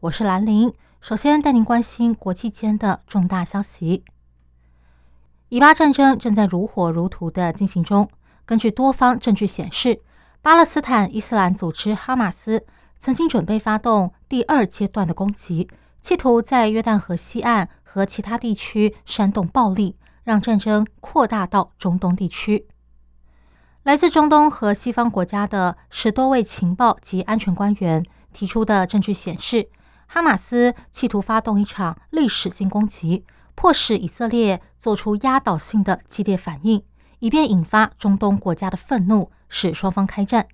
我是兰玲。首先带您关心国际间的重大消息。以巴战争正在如火如荼的进行中。根据多方证据显示，巴勒斯坦伊斯兰组织哈马斯曾经准备发动第二阶段的攻击，企图在约旦河西岸和其他地区煽动暴力，让战争扩大到中东地区。来自中东和西方国家的十多位情报及安全官员提出的证据显示，哈马斯企图发动一场历史性攻击。迫使以色列做出压倒性的激烈反应，以便引发中东国家的愤怒，使双方开战。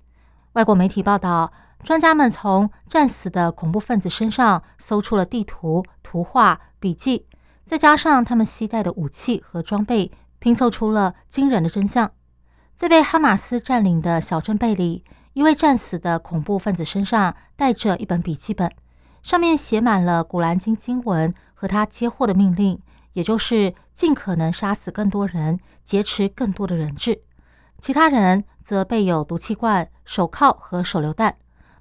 外国媒体报道，专家们从战死的恐怖分子身上搜出了地图、图画、笔记，再加上他们携带的武器和装备，拼凑出了惊人的真相。在被哈马斯占领的小镇贝里，一位战死的恐怖分子身上带着一本笔记本，上面写满了古兰经经文和他接获的命令。也就是尽可能杀死更多人，劫持更多的人质。其他人则备有毒气罐、手铐和手榴弹，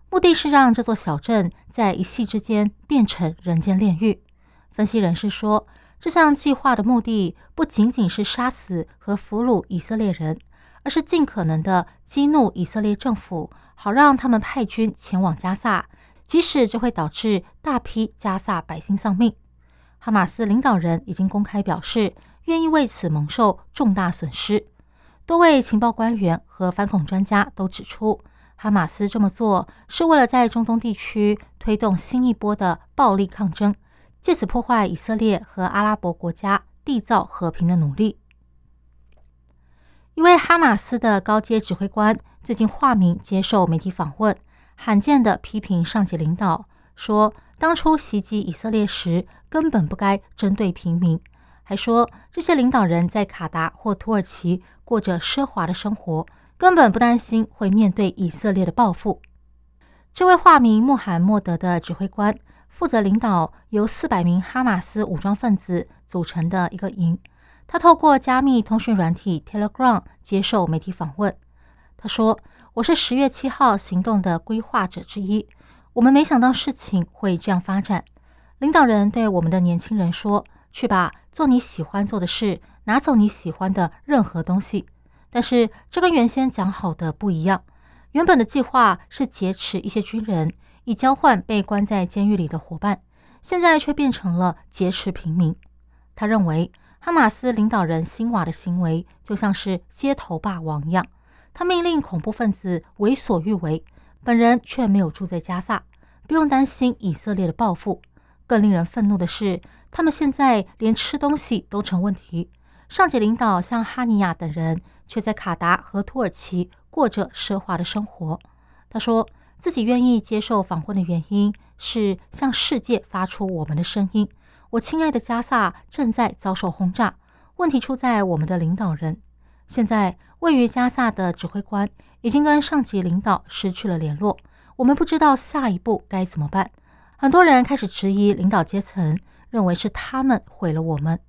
目的是让这座小镇在一夕之间变成人间炼狱。分析人士说，这项计划的目的不仅仅是杀死和俘虏以色列人，而是尽可能的激怒以色列政府，好让他们派军前往加萨，即使这会导致大批加萨百姓丧命。哈马斯领导人已经公开表示，愿意为此蒙受重大损失。多位情报官员和反恐专家都指出，哈马斯这么做是为了在中东地区推动新一波的暴力抗争，借此破坏以色列和阿拉伯国家缔造和平的努力。一位哈马斯的高阶指挥官最近化名接受媒体访问，罕见的批评上级领导，说。当初袭击以色列时，根本不该针对平民，还说这些领导人在卡达或土耳其过着奢华的生活，根本不担心会面对以色列的报复。这位化名穆罕默德的指挥官负责领导由四百名哈马斯武装分子组成的一个营。他透过加密通讯软体 Telegram 接受媒体访问。他说：“我是十月七号行动的规划者之一。”我们没想到事情会这样发展。领导人对我们的年轻人说：“去吧，做你喜欢做的事，拿走你喜欢的任何东西。”但是这跟原先讲好的不一样。原本的计划是劫持一些军人，以交换被关在监狱里的伙伴，现在却变成了劫持平民。他认为哈马斯领导人辛瓦的行为就像是街头霸王一样，他命令恐怖分子为所欲为。本人却没有住在加萨，不用担心以色列的报复。更令人愤怒的是，他们现在连吃东西都成问题。上级领导像哈尼亚等人，却在卡达和土耳其过着奢华的生活。他说自己愿意接受访问的原因是向世界发出我们的声音。我亲爱的加萨正在遭受轰炸，问题出在我们的领导人。现在位于加萨的指挥官。已经跟上级领导失去了联络，我们不知道下一步该怎么办。很多人开始质疑领导阶层，认为是他们毁了我们。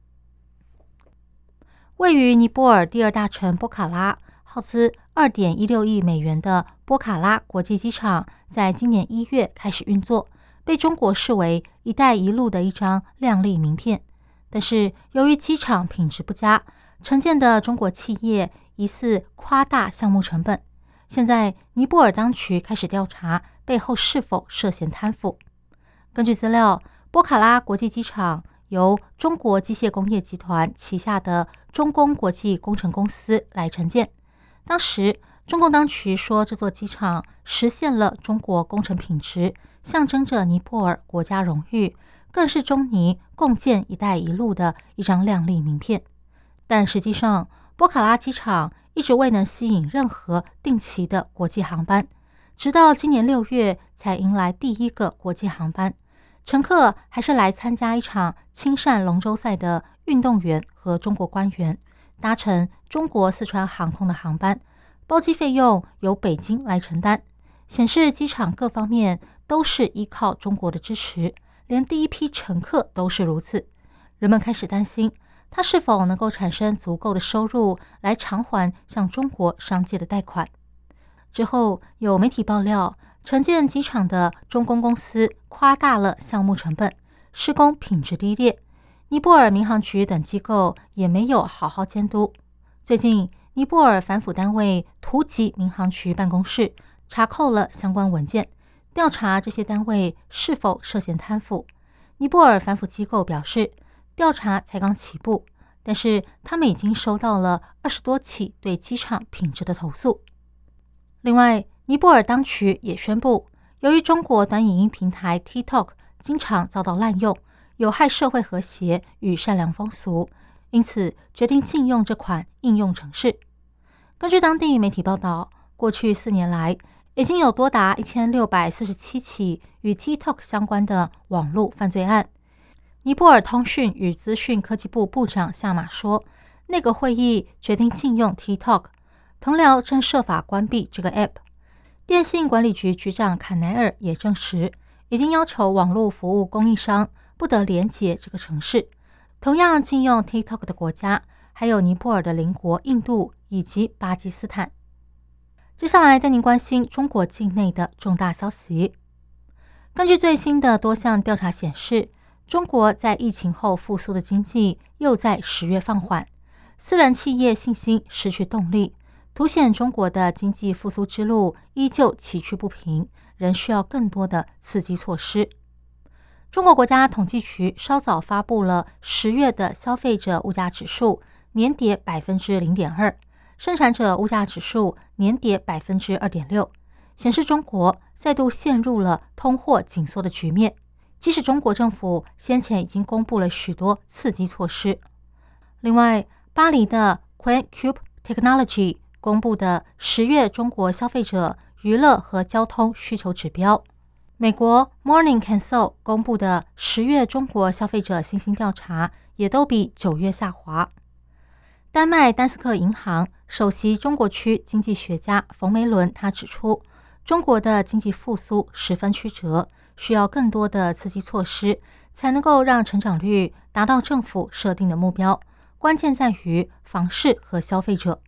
位于尼泊尔第二大城波卡拉，耗资二点一六亿美元的波卡拉国际机场，在今年一月开始运作，被中国视为“一带一路”的一张亮丽名片。但是由于机场品质不佳，承建的中国企业疑似夸大项目成本。现在，尼泊尔当局开始调查背后是否涉嫌贪腐。根据资料，波卡拉国际机场由中国机械工业集团旗下的中工国际工程公司来承建。当时，中共当局说这座机场实现了中国工程品质，象征着尼泊尔国家荣誉，更是中尼共建“一带一路”的一张亮丽名片。但实际上，波卡拉机场。一直未能吸引任何定期的国际航班，直到今年六月才迎来第一个国际航班。乘客还是来参加一场青善龙舟赛的运动员和中国官员，搭乘中国四川航空的航班，包机费用由北京来承担。显示机场各方面都是依靠中国的支持，连第一批乘客都是如此。人们开始担心，它是否能够产生足够的收入来偿还向中国商界的贷款。之后有媒体爆料。承建机场的中公公司夸大了项目成本，施工品质低劣，尼泊尔民航局等机构也没有好好监督。最近，尼泊尔反腐单位突击民航局办公室，查扣了相关文件，调查这些单位是否涉嫌贪腐。尼泊尔反腐机构表示，调查才刚起步，但是他们已经收到了二十多起对机场品质的投诉。另外，尼泊尔当局也宣布，由于中国短影音平台 TikTok 经常遭到滥用，有害社会和谐与善良风俗，因此决定禁用这款应用程式。根据当地媒体报道，过去四年来，已经有多达一千六百四十七起与 TikTok 相关的网络犯罪案。尼泊尔通讯与资讯科技部部长夏马说，内阁会议决定禁用 TikTok，同僚正设法关闭这个 App。电信管理局局长坎奈尔也证实，已经要求网络服务供应商不得连接这个城市。同样禁用 TikTok 的国家还有尼泊尔的邻国印度以及巴基斯坦。接下来带您关心中国境内的重大消息。根据最新的多项调查显示，中国在疫情后复苏的经济又在十月放缓，私人企业信心失去动力。凸显中国的经济复苏之路依旧崎岖不平，仍需要更多的刺激措施。中国国家统计局稍早发布了十月的消费者物价指数，年跌百分之零点二；生产者物价指数年跌百分之二点六，显示中国再度陷入了通货紧缩的局面。即使中国政府先前已经公布了许多刺激措施，另外，巴黎的 Quan Cube Technology。公布的十月中国消费者娱乐和交通需求指标，美国 Morning Consult 公布的十月中国消费者信心调查也都比九月下滑。丹麦丹斯克银行首席中国区经济学家冯梅伦他指出，中国的经济复苏十分曲折，需要更多的刺激措施才能够让成长率达到政府设定的目标。关键在于房市和消费者。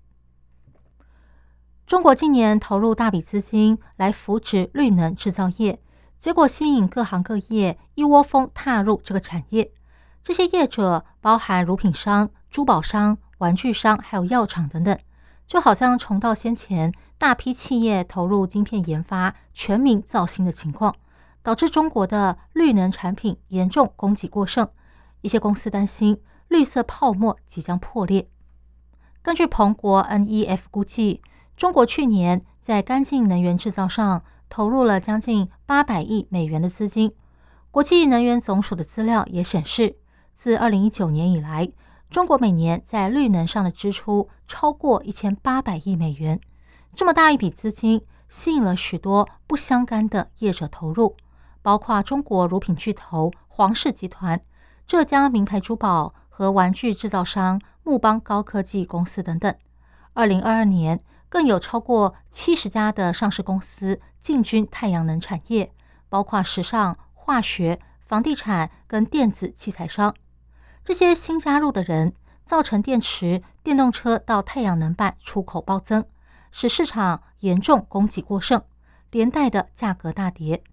中国近年投入大笔资金来扶植绿能制造业，结果吸引各行各业一窝蜂踏入这个产业。这些业者包含乳品商、珠宝商、玩具商，还有药厂等等，就好像重蹈先前大批企业投入晶片研发、全民造星的情况，导致中国的绿能产品严重供给过剩。一些公司担心绿色泡沫即将破裂。根据彭博 NEF 估计。中国去年在干净能源制造上投入了将近八百亿美元的资金。国际能源总署的资料也显示，自二零一九年以来，中国每年在绿能上的支出超过一千八百亿美元。这么大一笔资金，吸引了许多不相干的业者投入，包括中国乳品巨头黄氏集团、浙江名牌珠宝和玩具制造商木邦高科技公司等等。二零二二年。更有超过七十家的上市公司进军太阳能产业，包括时尚、化学、房地产跟电子器材商。这些新加入的人，造成电池、电动车到太阳能板出口暴增，使市场严重供给过剩，连带的价格大跌。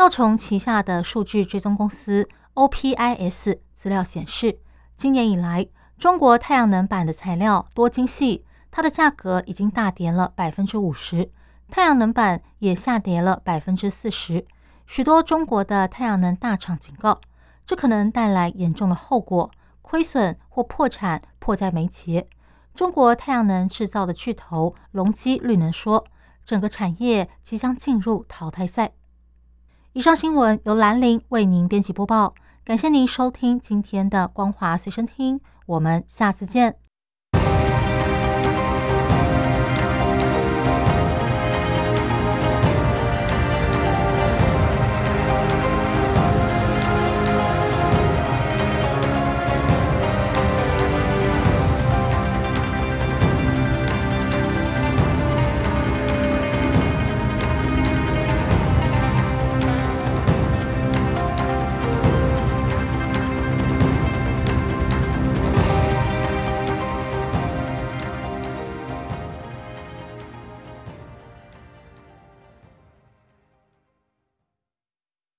道琼旗下的数据追踪公司 OPIS 资料显示，今年以来，中国太阳能板的材料多晶细。它的价格已经大跌了百分之五十，太阳能板也下跌了百分之四十。许多中国的太阳能大厂警告，这可能带来严重的后果，亏损或破产迫在眉睫。中国太阳能制造的巨头隆基绿能说，整个产业即将进入淘汰赛。以上新闻由兰陵为您编辑播报，感谢您收听今天的光华随身听，我们下次见。